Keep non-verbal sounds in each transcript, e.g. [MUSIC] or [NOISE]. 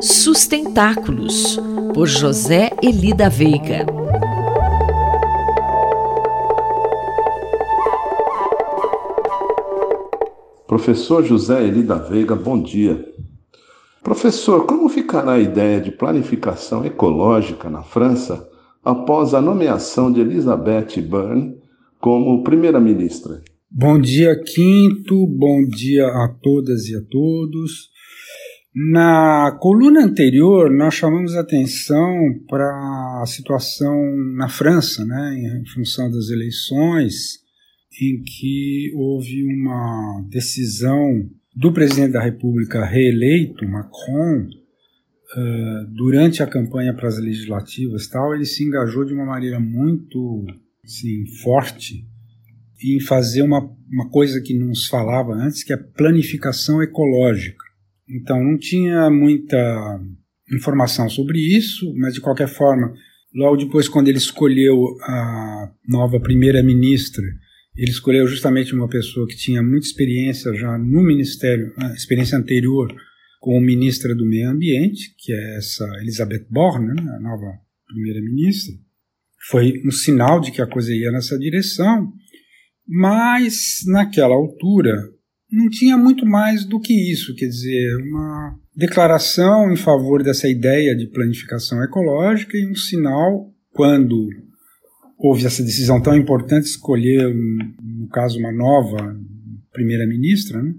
Sustentáculos, por José Elida Veiga. Professor José Elida Veiga, bom dia. Professor, como ficará a ideia de planificação ecológica na França após a nomeação de Elizabeth Byrne como primeira-ministra? Bom dia, Quinto. Bom dia a todas e a todos. Na coluna anterior, nós chamamos atenção para a situação na França, né, em função das eleições, em que houve uma decisão do presidente da República reeleito, Macron, uh, durante a campanha para as legislativas, tal, ele se engajou de uma maneira muito assim, forte em fazer uma, uma coisa que não se falava antes, que é planificação ecológica. Então não tinha muita informação sobre isso, mas de qualquer forma, logo depois, quando ele escolheu a nova primeira-ministra, ele escolheu justamente uma pessoa que tinha muita experiência já no ministério, experiência anterior como ministra do Meio Ambiente, que é essa Elizabeth Borne, né, a nova primeira-ministra. Foi um sinal de que a coisa ia nessa direção. Mas, naquela altura, não tinha muito mais do que isso, quer dizer, uma declaração em favor dessa ideia de planificação ecológica e um sinal quando houve essa decisão tão importante escolher, no caso, uma nova primeira-ministra, né,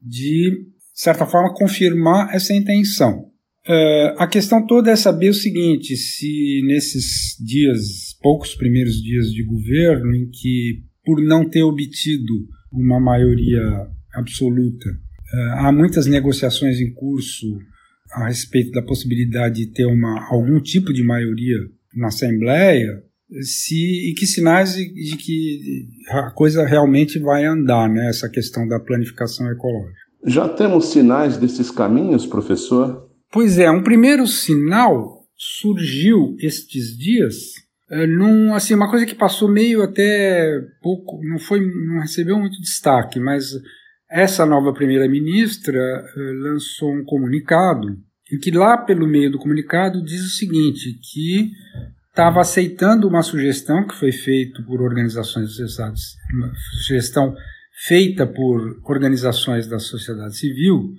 de, certa forma, confirmar essa intenção. Uh, a questão toda é saber o seguinte: se nesses dias, poucos primeiros dias de governo, em que por não ter obtido uma maioria absoluta. Uh, há muitas negociações em curso a respeito da possibilidade de ter uma, algum tipo de maioria na Assembleia, se, e que sinais de, de que a coisa realmente vai andar, né, essa questão da planificação ecológica. Já temos sinais desses caminhos, professor? Pois é, um primeiro sinal surgiu estes dias é, num, assim, uma coisa que passou meio até pouco, não foi, não recebeu muito destaque, mas essa nova primeira-ministra uh, lançou um comunicado em que lá pelo meio do comunicado diz o seguinte, que estava aceitando uma sugestão que foi feita por organizações sociedades, uma sugestão feita por organizações da sociedade civil,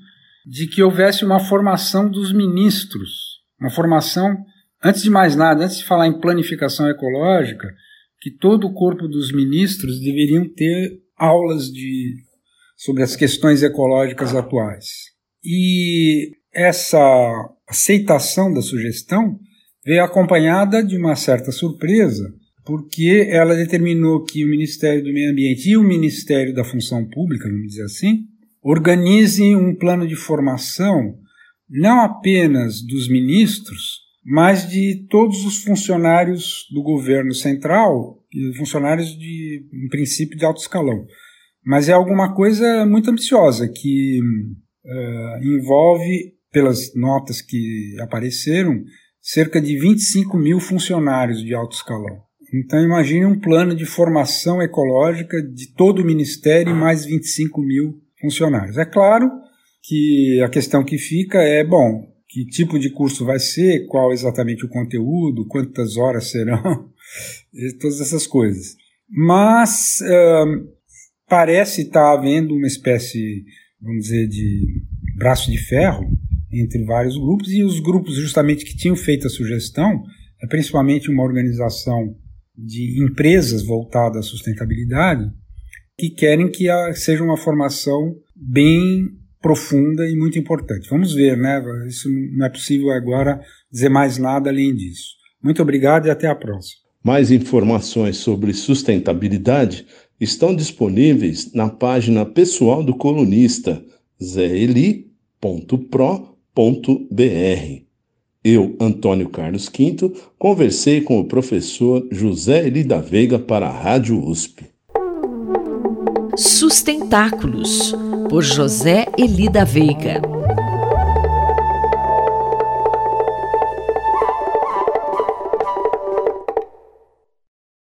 de que houvesse uma formação dos ministros, uma formação Antes de mais nada, antes de falar em planificação ecológica, que todo o corpo dos ministros deveriam ter aulas de, sobre as questões ecológicas atuais. E essa aceitação da sugestão veio acompanhada de uma certa surpresa, porque ela determinou que o Ministério do Meio Ambiente e o Ministério da Função Pública, vamos dizer assim, organizem um plano de formação não apenas dos ministros, mas de todos os funcionários do governo central, funcionários de, em princípio, de alto escalão. Mas é alguma coisa muito ambiciosa que uh, envolve, pelas notas que apareceram, cerca de 25 mil funcionários de alto escalão. Então imagine um plano de formação ecológica de todo o ministério e mais 25 mil funcionários. É claro que a questão que fica é, bom, que tipo de curso vai ser, qual exatamente o conteúdo, quantas horas serão, [LAUGHS] todas essas coisas. Mas uh, parece estar havendo uma espécie, vamos dizer, de braço de ferro entre vários grupos, e os grupos justamente que tinham feito a sugestão, é principalmente uma organização de empresas voltada à sustentabilidade, que querem que a, seja uma formação bem profunda e muito importante. Vamos ver, né? Isso não é possível agora dizer mais nada além disso. Muito obrigado e até a próxima. Mais informações sobre sustentabilidade estão disponíveis na página pessoal do colunista zeli.pro.br. Eu, Antônio Carlos Quinto, conversei com o professor José Eli da Veiga para a Rádio USP. Sustentáculos por José Elida Veiga.